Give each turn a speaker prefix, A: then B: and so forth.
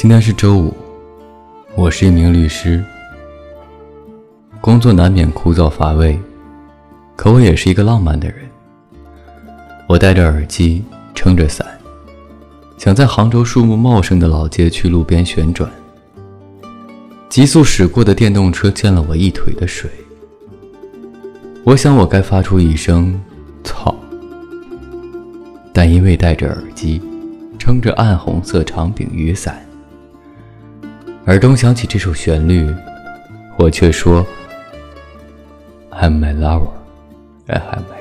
A: 今天是周五，我是一名律师，工作难免枯燥乏味，可我也是一个浪漫的人。我戴着耳机，撑着伞，想在杭州树木茂盛的老街区路边旋转。急速驶过的电动车溅了我一腿的水，我想我该发出一声“操”，但因为戴着耳机，撑着暗红色长柄雨伞。耳中响起这首旋律，我却说：“I'm my lover, I have my。”